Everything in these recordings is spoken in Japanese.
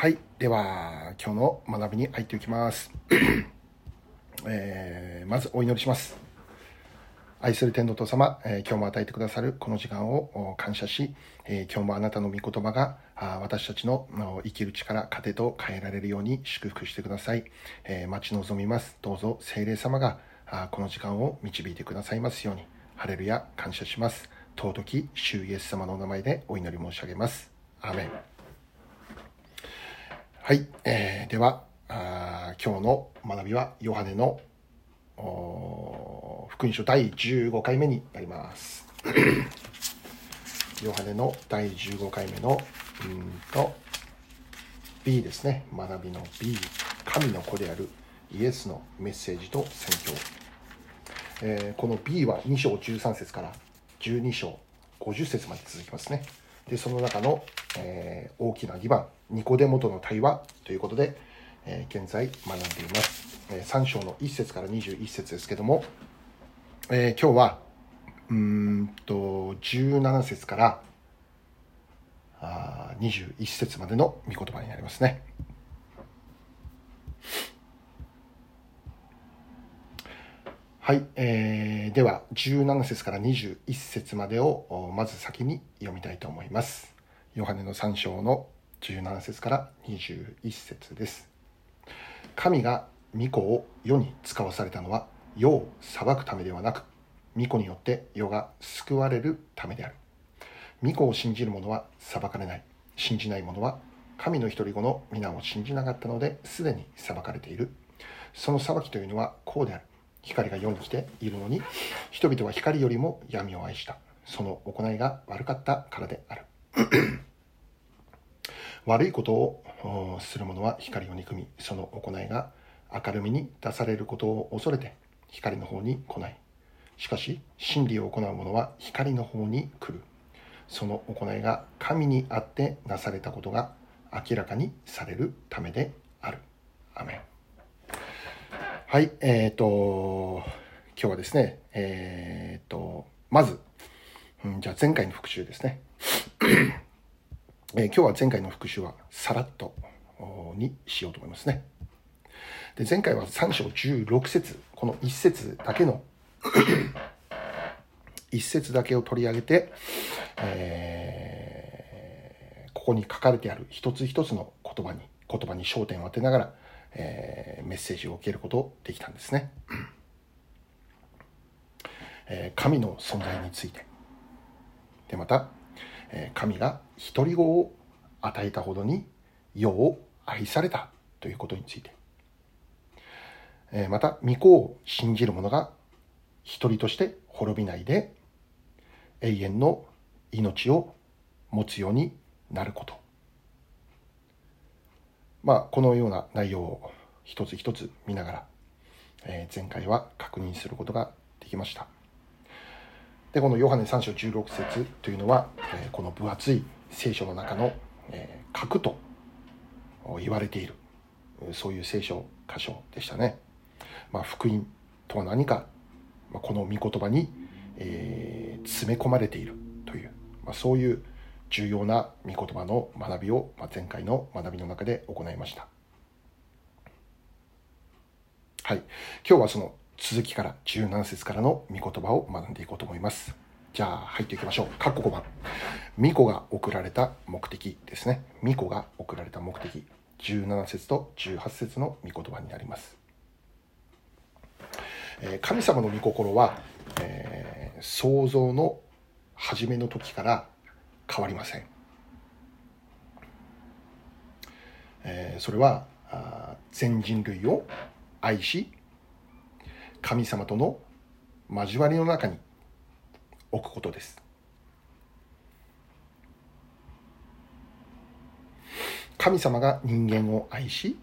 はい。では、今日の学びに入っていきます。えーまずお祈りします。愛する天道父様、えー今日も与えてくださるこの時間を感謝し、えー今日もあなたの御言葉があ私たちの生きる力、糧と変えられるように祝福してください。えー待ち望みます。どうぞ聖霊様があこの時間を導いてくださいますように。ハレルヤ、感謝します。尊き主イエス様のお名前でお祈り申し上げます。アーメン。はい、えーではあ今日の学びはヨハネの福音書第15回目になります。ヨハネの第15回目のうんと B ですね。学びの B 神の子であるイエスのメッセージと宣教、えーこの B は2章13節から12章50節まで続きますね。でその中の、えー大きな2番ニコデモとの対話ということで、えー現在学んでいます、え3章の1節から21節ですけども、えー今日はうんと17節からあ21節までの御言葉になりますね。はい、えーでは17節から21節までをまず先に読みたいと思います。ヨハネの3章の17節から21節です。神が御子を世に使わされたのは世を裁くためではなく御子によって世が救われるためである。御子を信じる者は裁かれない。信じない者は神の一人子の皆を信じなかったのですでに裁かれている。その裁きというのはこうである。光が世に来ているのに人々は光よりも闇を愛した。その行いが悪かったからである。悪いことをする者は光を憎みその行いが明るみに出されることを恐れて光の方に来ない。しかし真理を行う者は光の方に来る。その行いが神にあってなされたことが明らかにされるためである。アメン。はいえー、と今日はですねえー、とまず、うん、じゃあ前回の復習ですねえー今日は前回の復習はさらっとにしようと思いますね。で前回は3章16節この1節だけの 1節だけを取り上げて、えーここに書かれてある一つ一つの言葉に言葉に焦点を当てながら、えーメッセージを受けることできたんですね。えー神の存在について。でまたえー神が独り子を与えたほどに世を愛されたということについて、えーまた御子を信じる者が一人として滅びないで永遠の命を持つようになること。まあこのような内容を一つ一つ見ながら、えー前回は確認することができました。でこのヨハネ3章16節というのは、えーこの分厚い聖書の中の、えー核と言われているそういう聖書箇所でしたね、まあ、福音とは何か、まあ、この御言葉に、えー詰め込まれているという、まあ、そういう重要な御言葉の学びを、前回の学びの中で行いました。はい。今日はその続きから17節からの御言葉を学んでいこうと思います。じゃあ入っていきましょう。括弧5番。巫女が送られた目的ですね。巫女が送られた目的。17節と18節の御言葉になります、え神様の御心は、えー創造の初めの時から変わりません、えーそれはあ全人類を愛し神様との交わりの中に置くことです。神様が人間を愛し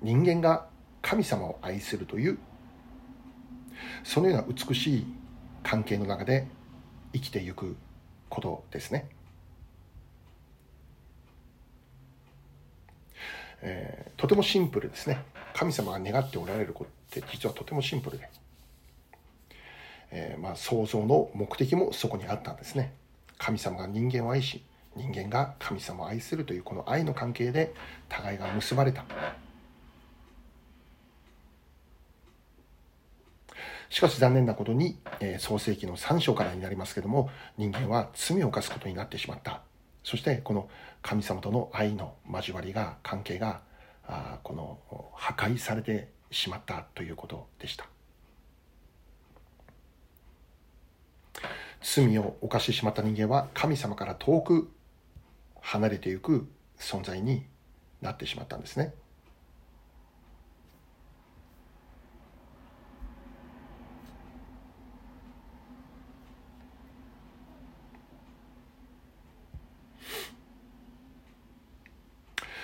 人間が神様を愛するというそのような美しい関係の中で生きていくことですね、えーとてもシンプルですね。神様が願っておられることって実はとてもシンプルで、えーまあ、創造の目的もそこにあったんですね。神様が人間を愛し人間が神様を愛するというこの愛の関係で互いが結ばれた。しかし残念なことに、えー、創世紀の3章からになりますけども人間は罪を犯すことになってしまった。そしてこの神様との愛の交わりが関係があこの破壊されてしまったということでした。罪を犯してしまった人間は神様から遠く離れていく存在になってしまったんですね。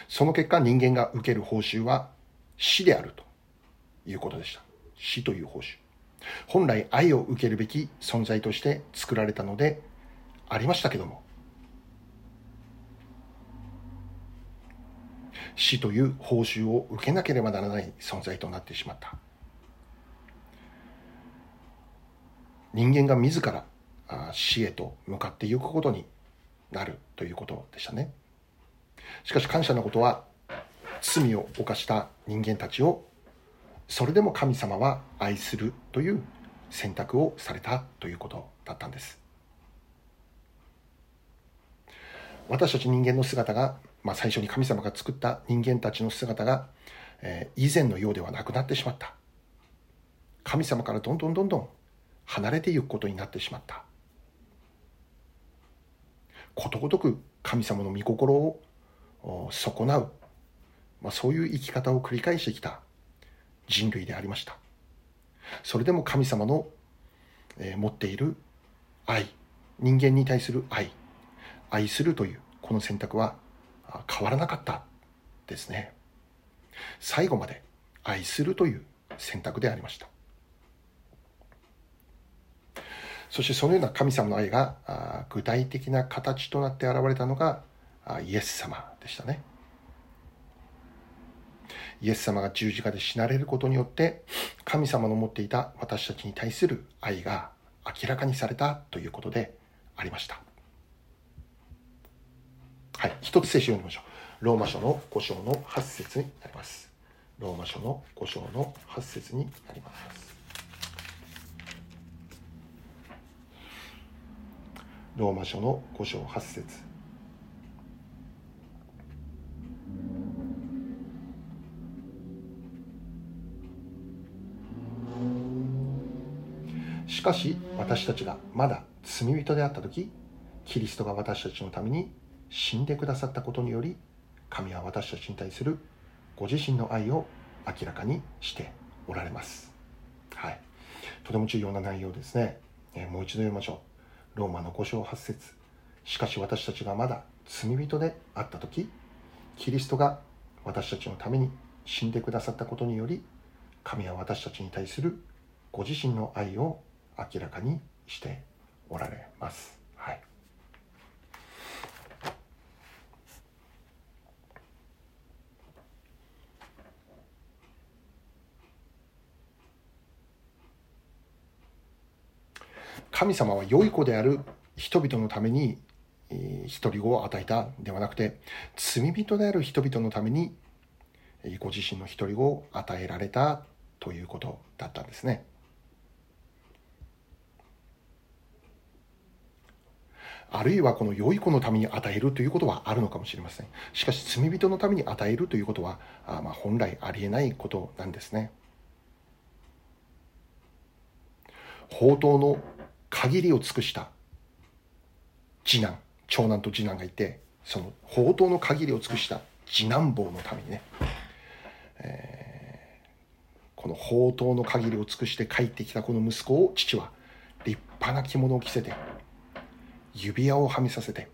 その結果人間が受ける報酬は死であるということでした。死という報酬。本来愛を受けるべき存在として作られたのでありましたけども。死という報酬を受けなければならない存在となってしまった。人間が自ら死へと向かっていくことになるということでしたね。しかし感謝のことは罪を犯した人間たちをそれでも神様は愛するという選択をされたということだったんです。私たち人間の姿が、まあ、最初に神様が作った人間たちの姿が、えー、以前のようではなくなってしまった。神様からどんどんどんどん離れていくことになってしまった。ことごとく神様の御心を損なう、まあ、そういう生き方を繰り返してきた人類でありました。それでも神様の、え、持っている愛人間に対する愛愛するというこの選択は変わらなかったですね。最後まで愛するという選択でありました。そしてそのような神様の愛が具体的な形となって現れたのがイエス様でしたね。イエス様が十字架で死なれることによって神様の持っていた私たちに対する愛が明らかにされたということでありました。はい一つ聖書を読みましょう。ローマ書の5章の8節になります。ローマ書の5章の8節になります。ローマ書の5章8節。しかし私たちがまだ罪人であった時キリストが私たちのために死んでくださったことにより神は私たちに対するご自身の愛を明らかにしておられます。はい。とても重要な内容ですね。え、もう一度読みましょう。ローマの5章8節しかし私たちがまだ罪人であった時キリストが私たちのために死んでくださったことにより神は私たちに対するご自身の愛を明らかにしておられます。はい、神様は良い子である人々のために一人子を与えたではなくて罪人である人々のためにご自身の一人子を与えられたということだったんですね。あるいはこの良い子のために与えるということはあるのかもしれません。しかし罪人のために与えるということは、あまあ本来ありえないことなんですね。宝刀の限りを尽くした次男、長男と次男がいて、その宝刀の限りを尽くした次男坊のためにね、えー、この宝刀の限りを尽くして帰ってきたこの息子を父は立派な着物を着せて指輪をはめさせて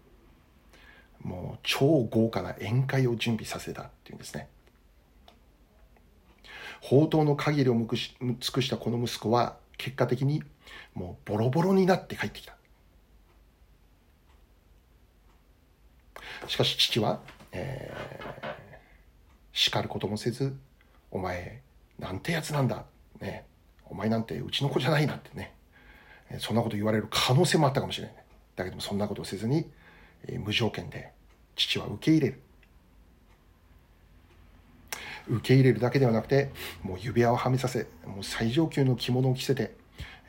もう超豪華な宴会を準備させたっていうんですね。宝刀の限りを尽くしたこの息子は結果的にもうボロボロになって帰ってきた。しかし父は、えー、叱ることもせずお前なんてやつなんだねお前なんてうちの子じゃないなんてねそんなこと言われる可能性もあったかもしれない。だけどもそんなことをせずに無条件で父は受け入れる。受け入れるだけではなくてもう指輪をはめさせもう最上級の着物を着せて、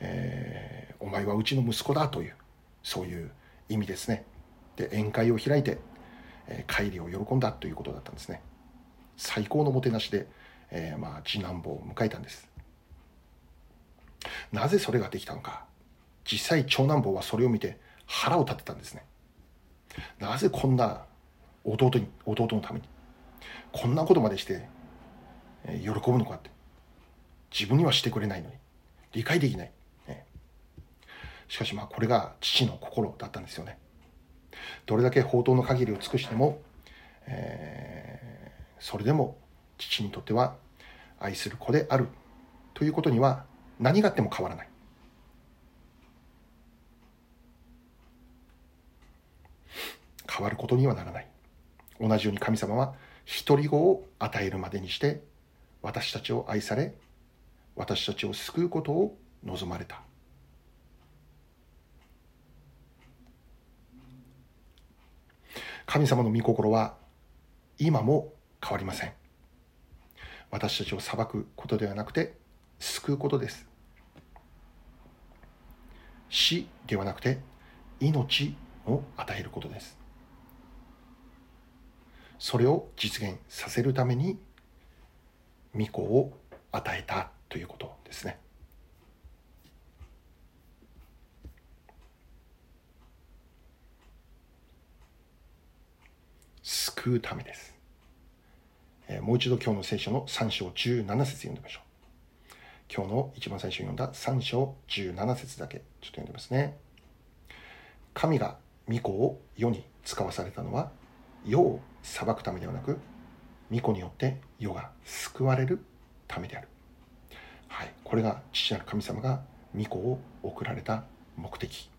えー、お前はうちの息子だというそういう意味ですね。で宴会を開いて、えー、帰りを喜んだということだったんですね。最高のもてなしで、えー、まあ次男坊を迎えたんです。なぜそれができたのか。実際長男坊はそれを見て腹を立てたんですね。なぜこんな弟に弟のためにこんなことまでして喜ぶのかって自分にはしてくれないのに理解できない、しかしまあこれが父の心だったんですよね。どれだけ宝刀の限りを尽くしても、えー、それでも父にとっては愛する子であるということには何があっても変わらない。変わることにはならない。同じように神様は独り子を与えるまでにして私たちを愛され私たちを救うことを望まれた。神様の御心は今も変わりません。私たちを裁くことではなくて救うことです。死ではなくて命を与えることです。それを実現させるために御子を与えたということですね。救うためです、え、もう一度今日の聖書の3章17節読んでみましょう。今日の一番最初に読んだ3章17節だけちょっと読んでますね。神が御子を世に使わされたのは世を裁くためではなく御子によって世が救われるためである、はい、これが父なる神様が御子を送られた目的。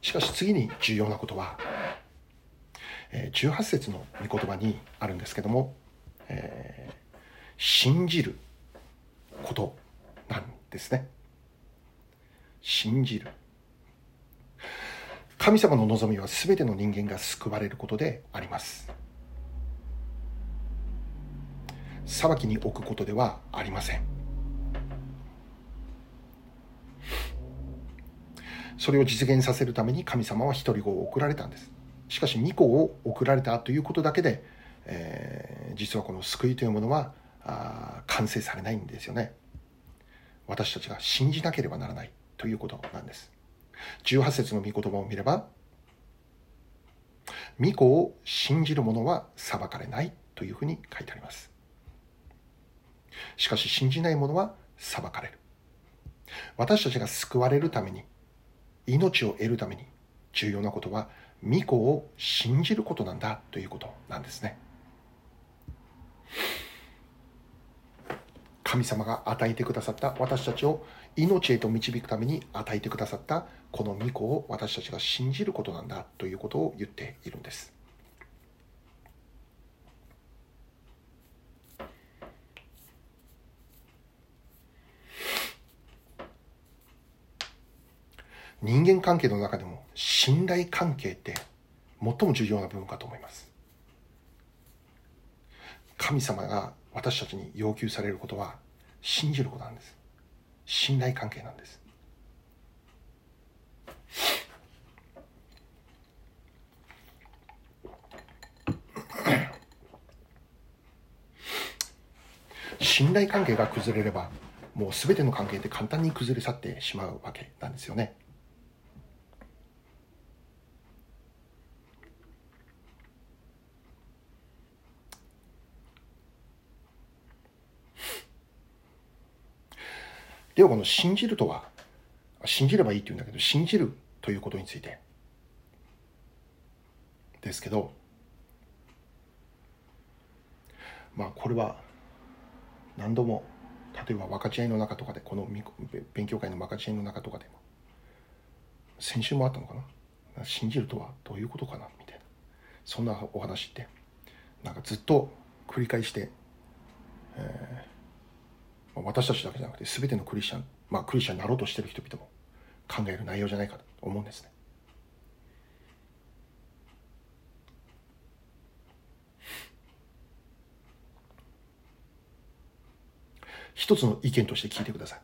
しかし次に重要なことは18節の御言葉にあるんですけども、えー、信じること。ですね。信じる。神様の望みは全ての人間が救われることであります。裁きに置くことではありません。それを実現させるために神様は一人子を送られたんです。しかし御子を送られたということだけで、えー、実はこの救いというものはあ完成されないんですよね。私たちが信じなければならないということなんです。18節の御言葉を見れば、御子を信じる者は裁かれないというふうに書いてあります。しかし信じない者は裁かれる。私たちが救われるために、命を得るために重要なことは、御子を信じることなんだということなんですね。神様が与えてくださった私たちを命へと導くために与えてくださったこの御子を私たちが信じることなんだということを言っているんです。人間関係の中でも信頼関係って最も重要な部分かと思います。神様が私たちに要求されることは信じることなんです。信頼関係なんです。信頼関係が崩れればもう全ての関係って簡単に崩れ去ってしまうわけなんですよね。ではこの信じるとは信じればいいって言うんだけど信じるということについて。ですけどまあこれは何度も例えば分かち合いの中とかでこの勉強会の分かち合いの中とかでも先週もあったのかな？信じるとはどういうことかな？みたいな。そんなお話ってなんかずっと繰り返してえー、私たちだけじゃなくて全てのクリスチャン、まあ、クリスチャンになろうとしてる人々も考える内容じゃないかと思うんですね。一つの意見として聞いてください。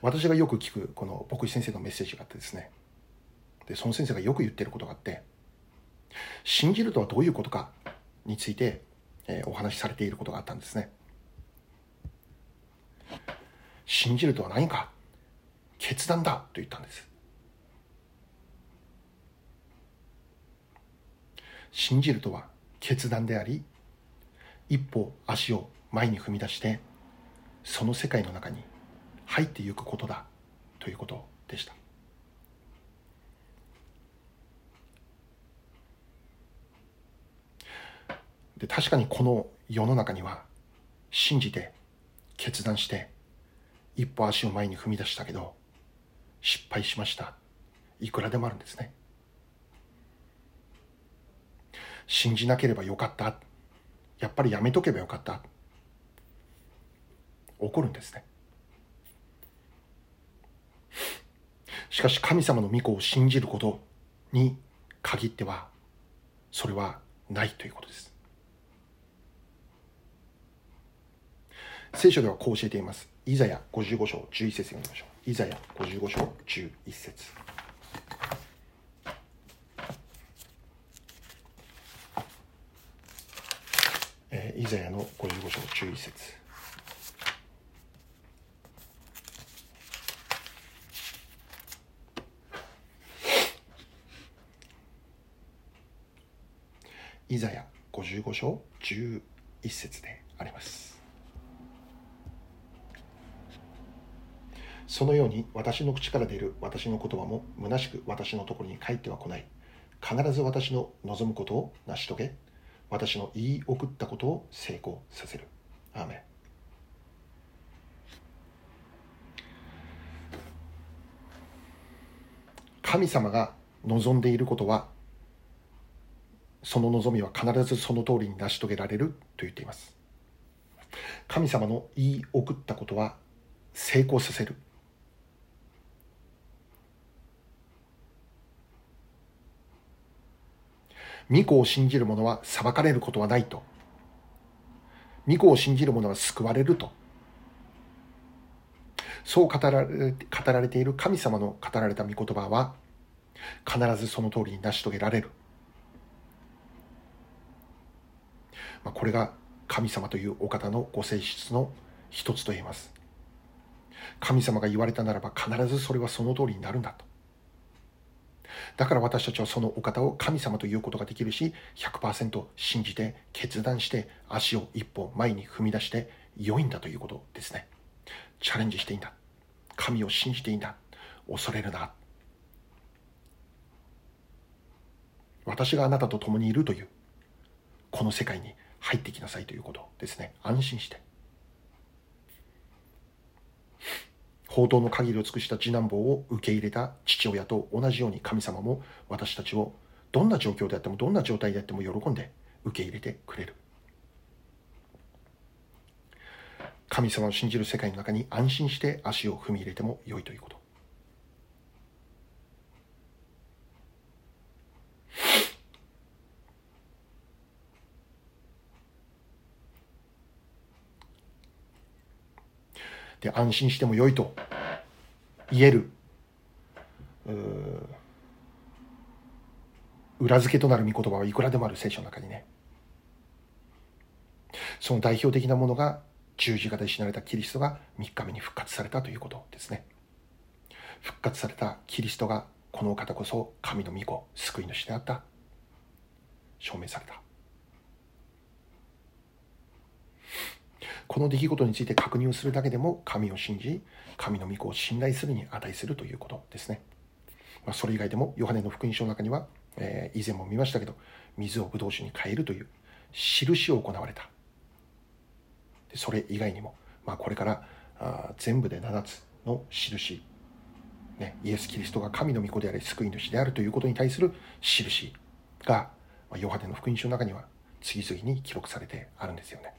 私がよく聞くこの牧師先生のメッセージがあってですね。で、その先生がよく言ってることがあって、信じるとはどういうことかについて、えー、お話しされていることがあったんですね。信じるとは何か決断だと言ったんです。信じるとは決断であり、一歩足を前に踏み出してその世界の中に入っていくことだということでしたで確かにこの世の中には信じて決断して一歩足を前に踏み出したけど失敗しました。いくらでもあるんですね。信じなければよかった。やっぱりやめとけばよかった。起こるんですね。しかし神様の御子を信じることに限ってはそれはないということです。聖書ではこう教えています。イザヤ55章11節読みましょう。イザヤ55章11節。えー、イザヤの55章11節。イザヤ55章11節であります。そのように私の口から出る私の言葉も虚しく私のところに帰っては来ない。必ず私の望むことを成し遂げ私の言い送ったことを成功させる。アーメン。神様が望んでいることはその望みは必ずその通りに成し遂げられると言っています。神様の言い送ったことは成功させる。御子を信じる者は裁かれることはないと。御子を信じる者は救われると。そう語られ語られている神様の語られた御言葉は必ずその通りに成し遂げられる。まあ、これが神様というお方のご性質の一つと言えます。神様が言われたならば必ずそれはその通りになるんだと。だから私たちはそのお方を神様ということができるし100%信じて決断して足を一歩前に踏み出して良いんだということですね。チャレンジしていいんだ。神を信じていいんだ。恐れるな。私があなたと共にいるというこの世界に入ってきなさいということですね。安心して。報道の限りを尽くした次男坊を受け入れた父親と同じように神様も私たちをどんな状況であってもどんな状態であっても喜んで受け入れてくれる。神様を信じる世界の中に安心して足を踏み入れても良いということ。で安心してもよいと言える裏付けとなる御言葉はいくらでもある聖書の中にね。その代表的なものが十字架で死なれたキリストが3日目に復活されたということですね。復活されたキリストがこの方こそ神の御子救い主であった。証明された。この出来事について確認をするだけでも神を信じ神の御子を信頼するに値するということですね、まあ、それ以外でもヨハネの福音書の中には、えー、以前も見ましたけど水をブドウ酒に変えるという印を行われた。でそれ以外にも、まあ、これからあ全部で7つの印、ね、イエス・キリストが神の御子であり救い主であるということに対する印が、ま、ヨハネの福音書の中には次々に記録されてあるんですよね。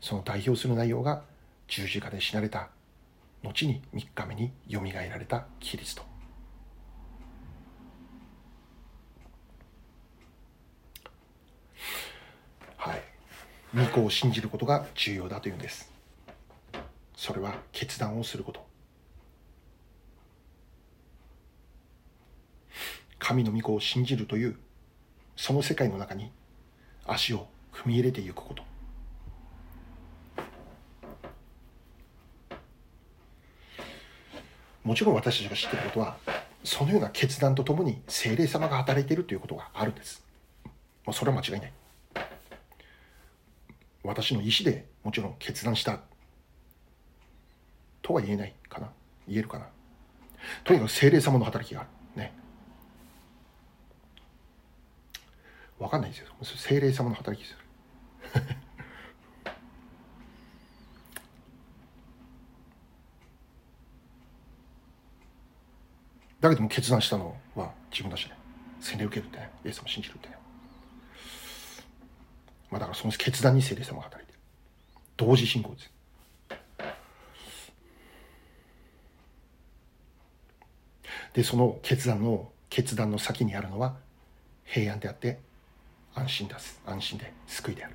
その代表する内容が十字架で死なれた後に3日目によみがえられたキリスト。はい。御子を信じることが重要だというんです。それは決断をすること。神の御子を信じるというその世界の中に足を踏み入れていくこと。もちろん私たちが知っていることはそのような決断とともに精霊様が働いているということがあるんです、まあ、それは間違いない。私の意思でもちろん決断した。とは言えないかな。言えるかな。とにかく精霊様の働きがある。ね。分かんないですよ。精霊様の働きですだけども決断したのは自分だしね。洗礼受けるってね。イエス様信じるってね。まあだからその決断に聖霊様が働いてる。同時進行です。でその決断の決断の先にあるのは平安であって安心だす。安心で救いである。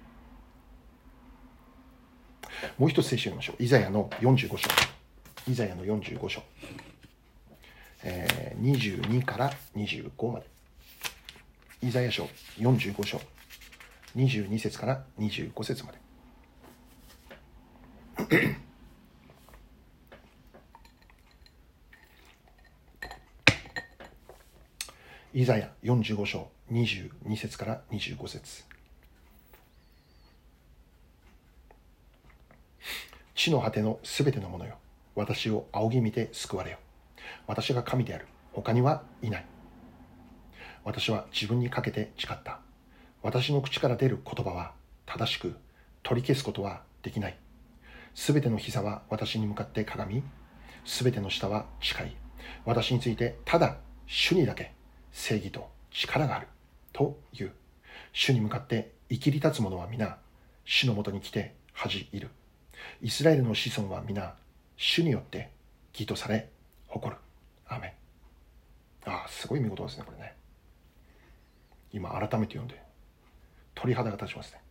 もう一つ聖書を読みましょう。イザヤの45章。イザヤの45章。えー、22から25まで。イザヤ書45章、22節から25節まで。イザヤ45章。22節から25節。地の果てのすべてのものよ。私を仰ぎ見て救われよ。私が神である。他にはいない。私は自分にかけて誓った。私の口から出る言葉は正しく取り消すことはできない。すべての膝は私に向かって鏡、すべての下は誓い。私についてただ主にだけ正義と力があるという。主に向かって生きり立つ者は皆、主のもとに来て恥じる。イスラエルの子孫は皆、主によって義とされ、誇る。アメああ、すごい見事ですね、これね。今、改めて読んで、鳥肌が立ちますね。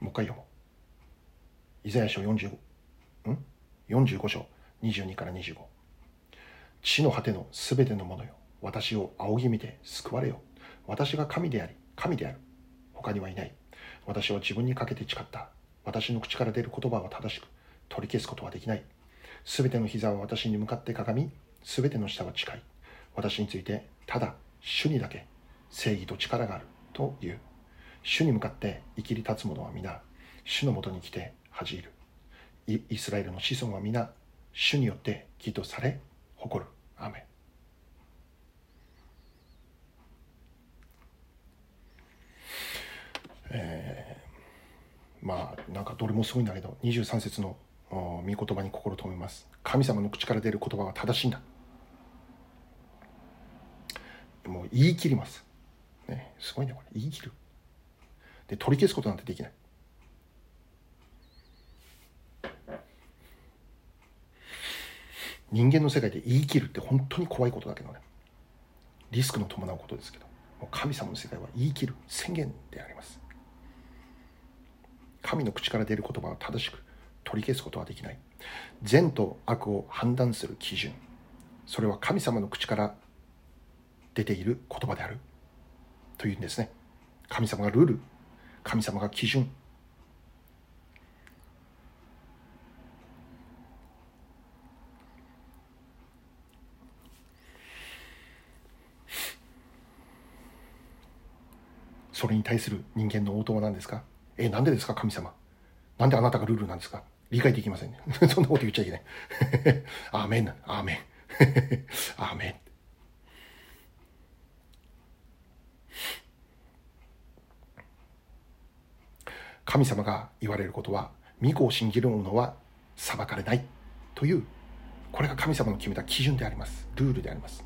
もう一回読もう。イザヤ書45、ん ?45 章、22から25。地の果てのすべてのものよ。私を仰ぎ見て救われよ。私が神であり、神である。他にはいない。私は自分にかけて誓った。私の口から出る言葉は正しく、取り消すことはできない。すべての膝は私に向かってかがみ、すべての下は近い。私について、ただ、主にだけ正義と力があるという。主に向かって生きり立つ者は皆、主のもとに来て恥じる。イスラエルの子孫は皆、主によって義とされ、誇る。アメえー、まあなんかどれもすごいんだけど23節の御言葉に心留めます。神様の口から出る言葉は正しいんだ。もう言い切ります、ね、すごいねこれ。言い切る。で取り消すことなんてできない。人間の世界で言い切るって本当に怖いことだけどね。リスクの伴うことですけど。もう神様の世界は言い切る。宣言であります。神の口から出る言葉は正しく取り消すことはできない。善と悪を判断する基準。それは神様の口から出ている言葉である。というんですね。神様がルール。神様が基準。それに対する人間の応答は何ですか？え、なんでですか？神様。なんであなたがルールなんですか？理解できませんね。そんなこと言っちゃいけない。アーメンアーメン。アーメン。神様が言われることは、御子を信じる者は裁かれないという、これが神様の決めた基準であります。ルールであります。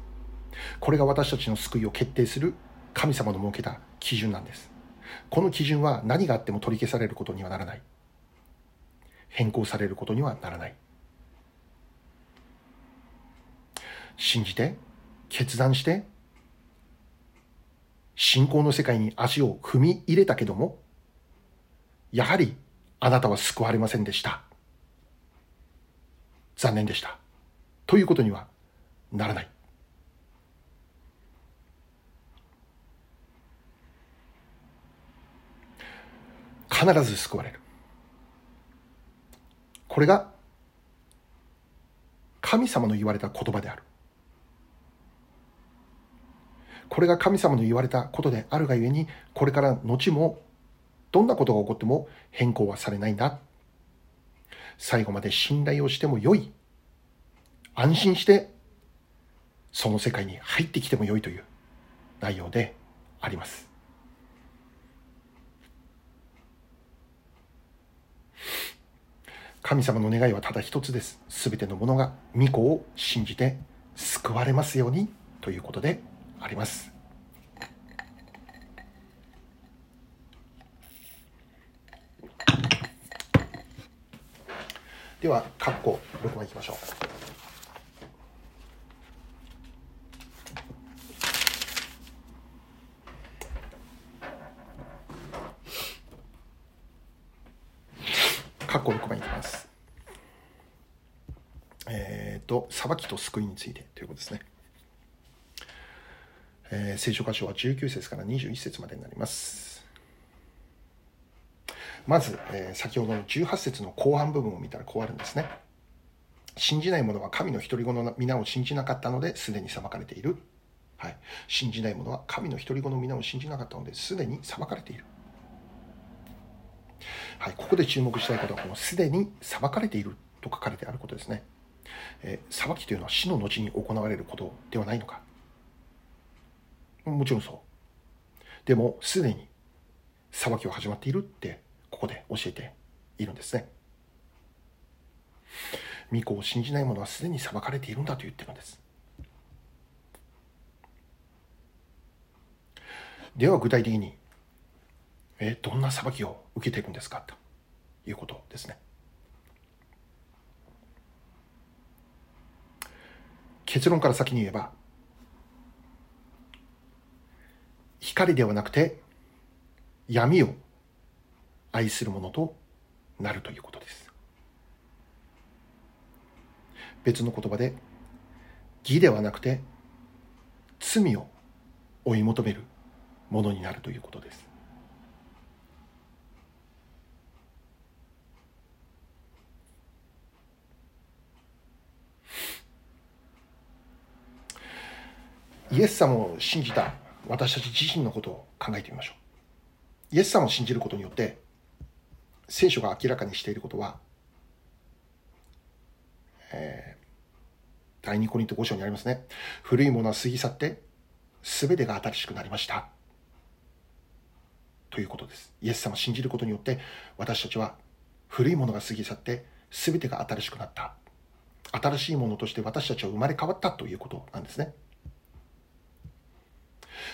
これが私たちの救いを決定する神様の設けた基準なんです。この基準は何があっても取り消されることにはならない。変更されることにはならない。信じて、決断して、信仰の世界に足を踏み入れたけども、やはりあなたは救われませんでした。残念でした。ということにはならない。必ず救われる。これが神様の言われた言葉である。これが神様の言われたことであるがゆえに、これから後もどんなことが起こっても変更はされないんだ。最後まで信頼をしてもよい。安心してその世界に入ってきてもよいという内容であります。神様の願いはただ一つです。すべてのものが御子を信じて救われますようにということであります。では、括弧6番いきましょう。括弧6番いきます。と、裁きと救いについてということですね。えー、聖書箇所は19節から21節までになります。まず、えー、先ほどの18節の後半部分を見たらこうあるんですね。信じない者は神の独り子の皆を信じなかったのですでに裁かれている。はい。信じない者は神の独り子の皆を信じなかったのですでに裁かれている。はい。ここで注目したいことは、このすでに裁かれていると書かれてあることですね。えー、裁きというのは死の後に行われることではないのか？もちろんそう。でも、すでに裁きは始まっているって、ここで教えているんですね。御子を信じない者はすでに裁かれているんだと言ってるんです。では具体的に、えどんな裁きを受けているんですか？ということですね。結論から先に言えば、光ではなくて闇を愛するものとなるということです。別の言葉で義ではなくて罪を追い求めるものになるということです。イエス様を信じた私たち自身のことを考えてみましょう。イエス様を信じることによって、聖書が明らかにしていることは、えー、第2コリント5章にありますね。古いものは過ぎ去って、すべてが新しくなりました。ということです。イエス様を信じることによって、私たちは古いものが過ぎ去って、すべてが新しくなった。新しいものとして私たちは生まれ変わったということなんですね。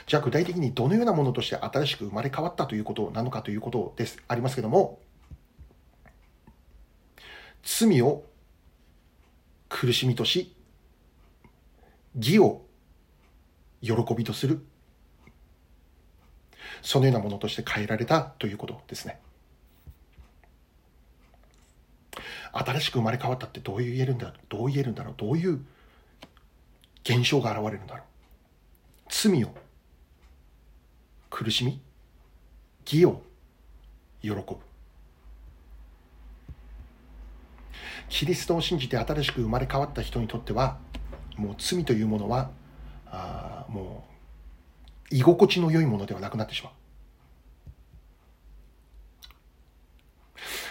じゃあ具体的にどのようなものとして新しく生まれ変わったということなのかということです、ありますけども、罪を苦しみとし、義を喜びとする。そのようなものとして変えられたということですね。新しく生まれ変わったってどう言えるんだどう言えるんだろうどういう現象が現れるんだろう罪を苦しみ義を喜ぶ。キリストを信じて新しく生まれ変わった人にとってはもう罪というものはあもう居心地の良いものではなくなってしまう。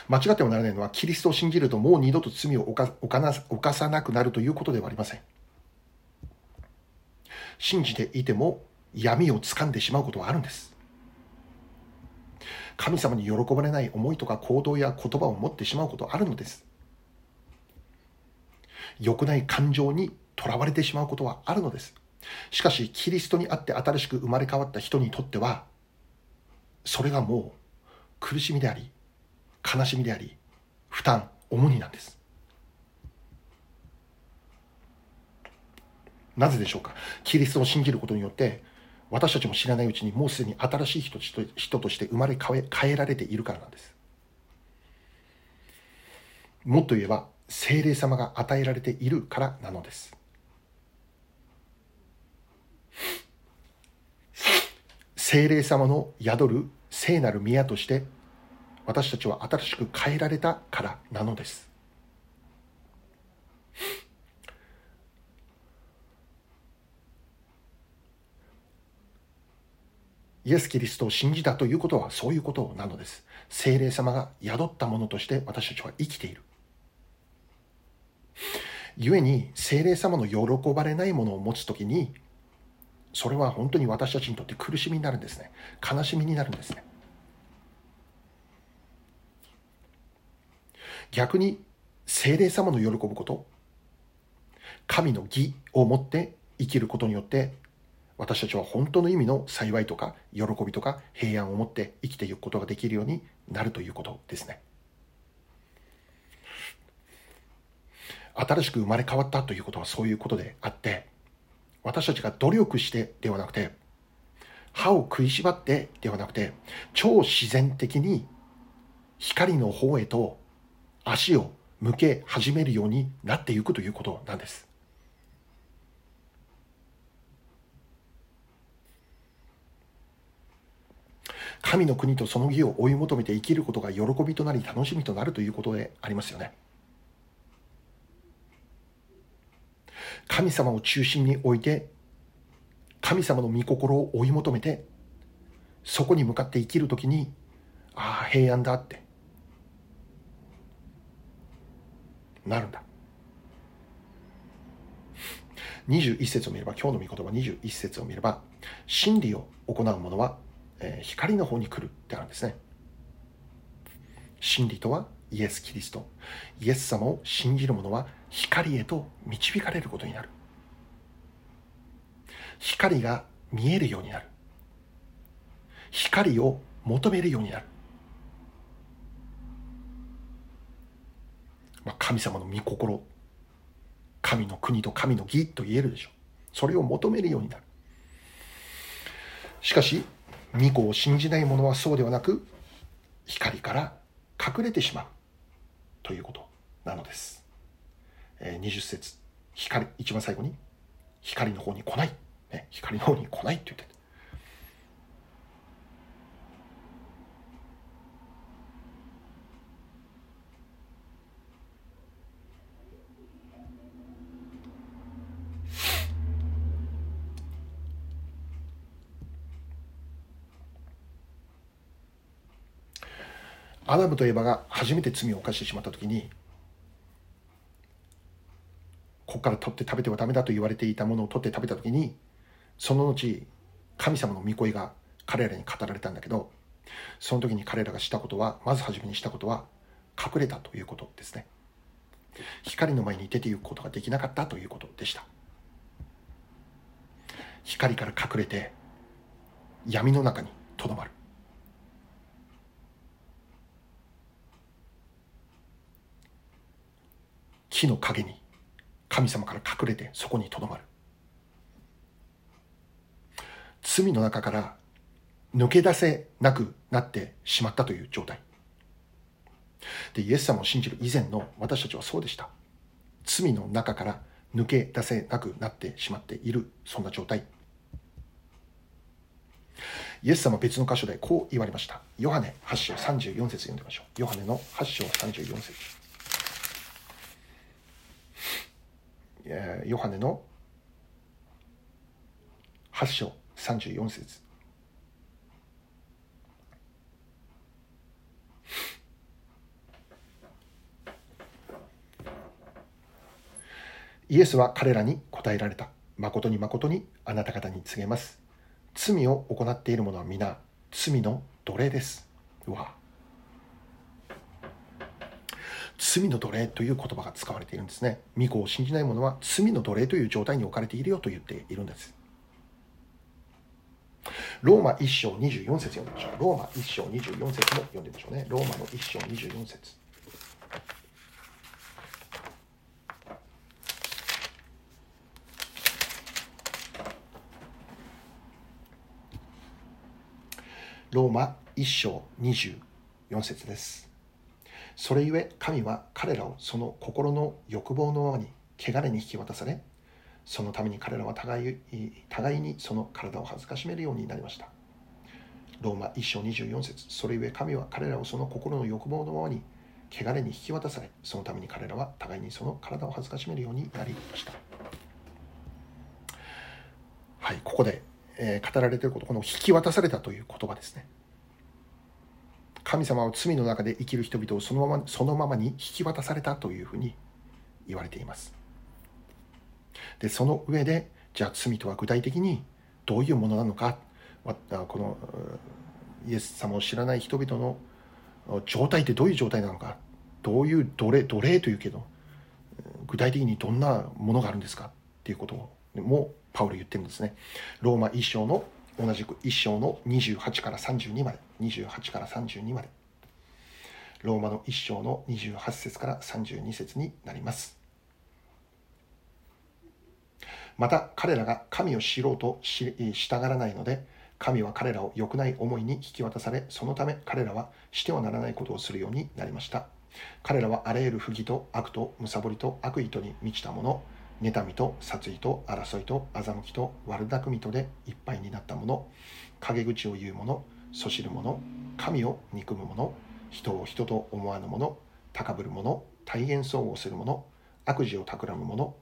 間違ってはならないのはキリストを信じるともう二度と罪を犯さなくなるということではありません。信じていても闇を掴んでしまうことはあるんです。神様に喜ばれない思いとか行動や言葉を持ってしまうことあるのです。良くない感情にとらわれてしまうことはあるのです。しかし、キリストにあって新しく生まれ変わった人にとっては、それがもう苦しみであり悲しみであり負担重荷なんですなぜでしょうか？キリストを信じることによって私たちも知らないうちにもうすでに新しい人人として生まれ変え変えられているからなんです。もっと言えば精霊様が与えられているからなのです。精霊様の宿る聖なる宮として私たちは新しく変えられたからなのです。イエス・キリストを信じたということはそういうことなのです。精霊様が宿ったものとして私たちは生きている。故に精霊様の喜ばれないものを持つときにそれは本当に私たちにとって苦しみになるんですね悲しみになるんですね逆に精霊様の喜ぶこと神の義を持って生きることによって私たちは本当の意味の幸いとか喜びとか平安を持って生きていくことができるようになるということですね新しく生まれ変わったということはそういうことであって私たちが努力してではなくて歯を食いしばってではなくて超自然的に光の方へと足を向け始めるようになっていくということなんです。神の国とその義を追い求めて生きることが喜びとなり楽しみとなるということでありますよね。神様を中心に置いて神様の御心を追い求めてそこに向かって生きるときにああ平安だってなるんだ21節を見れば今日の御言葉21節を見れば真理を行う者は、えー、光の方に来るってあるんですね。真理とはイエス・キリスト。イエス様を信じる者は光へと導かれることになる。光が見えるようになる。光を求めるようになる、まあ、神様の御心。神の国と神の義と言えるでしょう。それを求めるようになる。しかし御子を信じない者はそうではなく光から隠れてしまう。ということなのです。え20節。光一番最後に。光の方に来ない、ね、光の方に来ないって言って。アダムとエバが初めて罪を犯してしまった時にここから取って食べてはダメだと言われていたものを取って食べた時にその後神様の御声が彼らに語られたんだけどその時に彼らがしたことはまず初めにしたことは隠れたということですね。光の前に出ていくことができなかったということでした。光から隠れて闇の中にとどまる。木の陰に神様から隠れてそこにとどまる。罪の中から抜け出せなくなってしまったという状態。でイエス様を信じる以前の私たちはそうでした。罪の中から抜け出せなくなってしまっているそんな状態。イエス様別の箇所でこう言われました。ヨハネ8章34節読んでみましょう。ヨハネの8章34節。ヨハネの8章34節イエスは彼らに答えられた。誠に誠にあなた方に告げます。罪を行っている者は皆罪の奴隷です。うわ。罪の奴隷という言葉が使われているんですね。御子を信じない者は罪の奴隷という状態に置かれているよと言っているんです。ローマ1章24節読んでみましょう。ローマ1章24節も読んでみましょうね。ローマの1章24節ローマ1章24節です。それゆえ神は彼らをその心の欲望のままに汚れに引き渡され、そのために彼らは互い互いにその体を恥ずかしめるようになりました。ローマ1章24節それゆえ神は彼らをその心の欲望のままに汚れに引き渡され、そのために彼らは互いにその体を恥ずかしめるようになりました。はい、ここでえー、語られていること、この引き渡されたという言葉ですね。神様は罪の中で生きる人々をそのままそのままに引き渡されたというふうに言われています。で、その上で、じゃあ罪とは具体的にどういうものなのか、このイエス様を知らない人々の状態ってどういう状態なのか、どういう奴隷奴隷というけど、具体的にどんなものがあるんですかっていうことをもうパウル言ってるんですね。ローマ1章の同じく1章の28から32まで、28から32まで。ローマの1章の28節から32節になります。また彼らが神を知ろうとし従らないので、神は彼らを良くない思いに引き渡され、そのため彼らはしてはならないことをするようになりました。彼らはあらゆる不義と悪と貪りと悪意とに満ちたもの、妬みと殺意と争いと欺きと悪巧みとでいっぱいになった者陰口を言う者そしる者神を憎む者人を人と思わぬ者高ぶる者大変相応する者悪事を企む者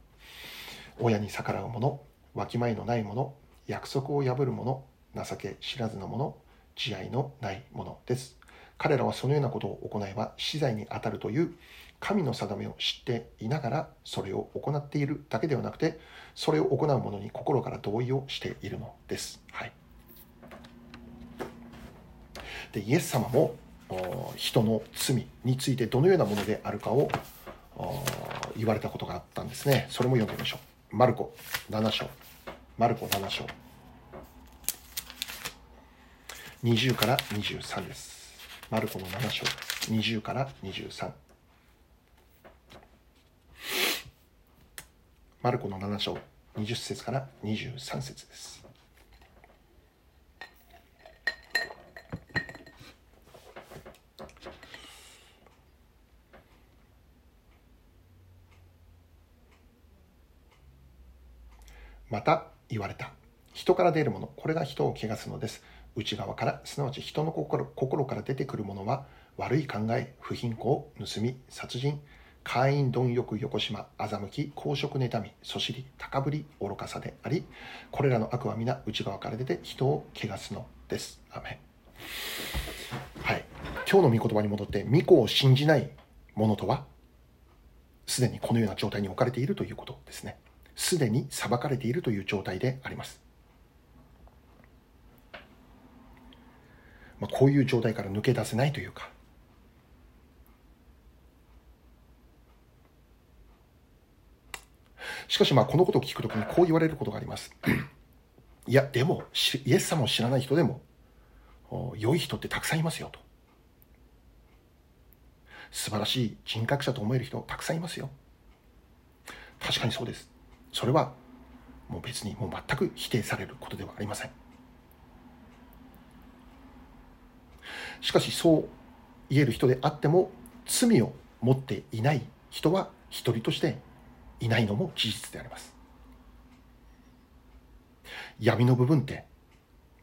親に逆らう者わきまえのない者約束を破る者情け知らずの者慈愛のない者です。彼らはそのようなことを行えば死罪に当たるという神の定めを知っていながらそれを行っているだけではなくてそれを行う者に心から同意をしているのです。はい、でイエス様も人の罪についてどのようなものであるかを言われたことがあったんですね。それも読んでみましょう。マルコ7章。マルコ7章。20から23です。マルコの7章。20から23。マルコの7章20節から23節です。また言われた。人から出るもの、これが人を汚すのです。内側から、すなわち人の心心から出てくるものは、悪い考え、不貧困、盗み、殺人、会員貪欲横島欺き公職妬みそしり高ぶり愚かさでありこれらの悪は皆内側から出て人を汚すのです。アメはい。今日の御言葉に戻って御子を信じない者とはすでにこのような状態に置かれているということですね。すでに裁かれているという状態であります。まあ、こういう状態から抜け出せないというかしかしまあこのことを聞くときにこう言われることがあります。いや、でも、イエス様を知らない人でも、良い人ってたくさんいますよと。素晴らしい人格者と思える人たくさんいますよ。確かにそうです。それはもう別にもう全く否定されることではありません。しかしそう言える人であっても罪を持っていない人は一人としていないのも事実であります。闇の部分って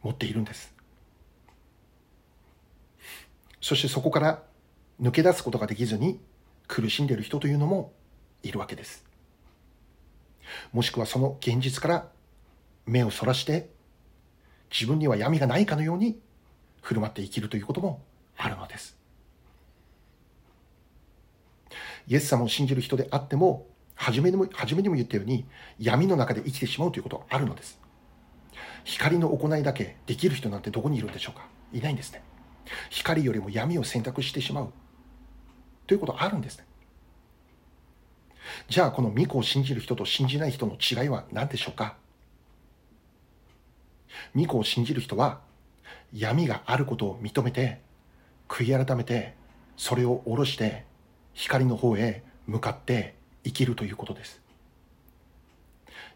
持っているんです。そしてそこから抜け出すことができずに苦しんでいる人というのもいるわけです。もしくはその現実から目をそらして自分には闇がないかのように振る舞って生きるということもあるのです。イエス様を信じる人であっても初めにも、初めにも言ったように、闇の中で生きてしまうということがあるのです。光の行いだけできる人なんてどこにいるんでしょうか？いないんですね。光よりも闇を選択してしまうということがあるんですね。じゃあ、この巫女を信じる人と信じない人の違いは何でしょうか？巫女を信じる人は闇があることを認めて悔い改めてそれを下ろして光の方へ向かって生きるということです。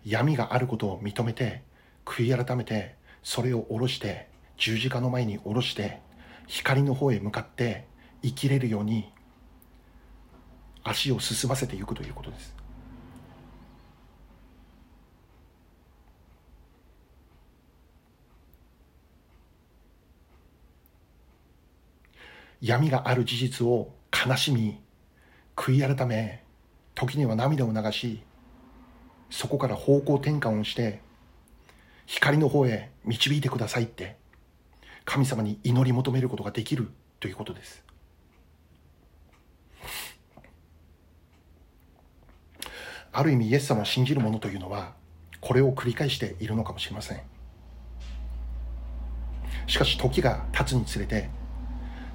闇があることを認めて悔い改めてそれを下ろして十字架の前に下ろして光の方へ向かって生きれるように足を進ませていくということです。闇がある事実を悲しみ悔い改め時には涙を流しそこから方向転換をして光の方へ導いてくださいって神様に祈り求めることができるということです。ある意味イエス様を信じる者というのはこれを繰り返しているのかもしれません。しかし時が経つにつれて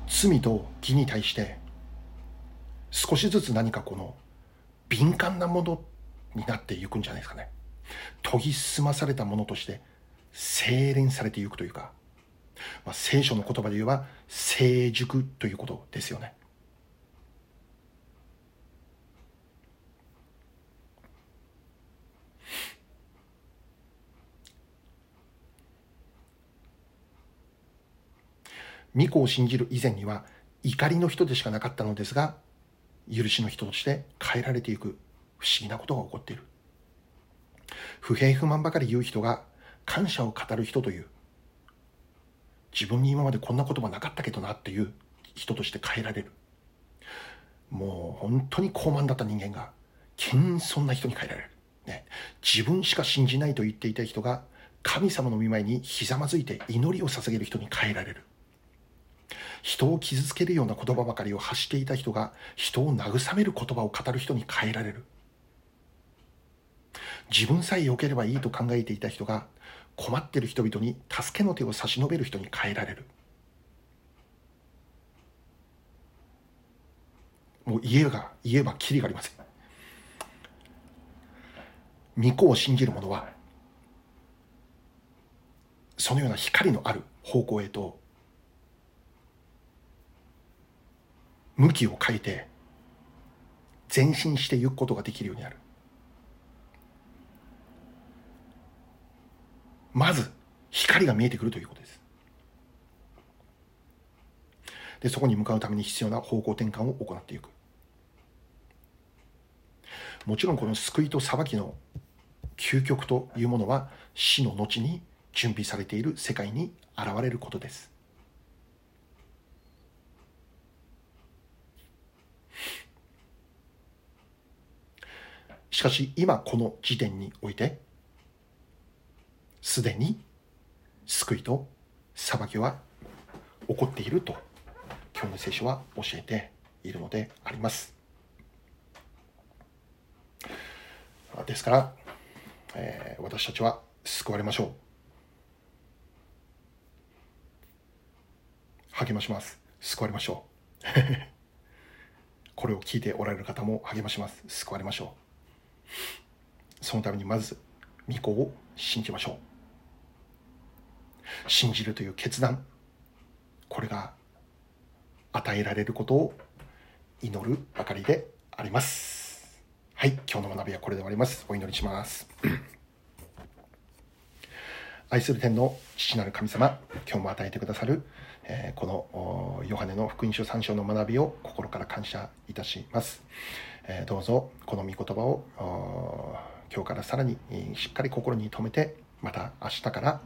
罪と義に対して少しずつ何かこの敏感なものになっていくんじゃないですかね。研ぎ澄まされたものとして精錬されていくというか、まあ、聖書の言葉で言えば成熟ということですよね。御子を信じる以前には怒りの人でしかなかったのですが許しの人として変えられていく。不思議なことが起こっている。不平不満ばかり言う人が感謝を語る人という。自分に今までこんな言葉なかったけどなっていう人として変えられる。もう本当に高慢だった人間が謙遜な人に変えられる、ね、自分しか信じないと言っていた人が神様の見舞いにひざまずいて祈りを捧げる人に変えられる。人を傷つけるような言葉ばかりを発していた人が人を慰める言葉を語る人に変えられる。自分さえ良ければいいと考えていた人が困っている人々に助けの手を差し伸べる人に変えられる。もう言えば言えばきりがありません。御子を信じる者はそのような光のある方向へと向きを変えて前進していくことができるようになる。まず光が見えてくるということです。でそこに向かうために必要な方向転換を行っていく。もちろんこの救いと裁きの究極というものは死の後に準備されている世界に現れることです。しかし今この時点においてすでに救いと裁きは起こっていると今日の聖書は教えているのであります。ですから、えー、私たちは救われましょう。励まします。救われましょう。これを聞いておられる方も励まします。救われましょう。そのためにまず御子を信じましょう。信じるという決断これが与えられることを祈るばかりであります。はい今日の学びはこれで終わります。お祈りします。愛する天の父なる神様今日も与えてくださる、えー、このヨハネの福音書3章の学びを心から感謝いたします、え、どうぞこの御言葉を今日からさらにしっかり心に留めてまた明日から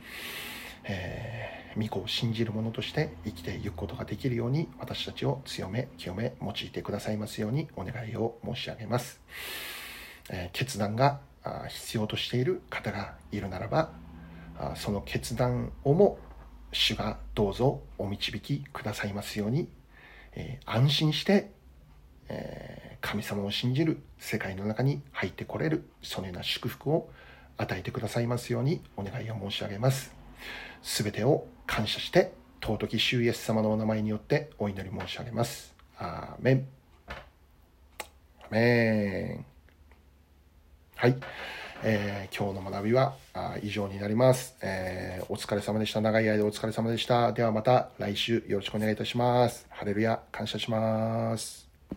えー、御子を信じる者として生きていくことができるように私たちを強め清め用いてくださいますようにお願いを申し上げます、えー、決断が必要としている方がいるならばその決断をも主がどうぞお導きくださいますように、えー、安心して、えー、神様を信じる世界の中に入ってこれるそのような祝福を与えてくださいますようにお願いを申し上げますすべてを感謝して尊き主イエス様のお名前によってお祈り申し上げます。アーメン。アメン。はい。えー、今日の学びはあ以上になります、えーお疲れ様でした。長い間お疲れ様でした。ではまた来週よろしくお願いいたします。ハレルヤ、感謝します。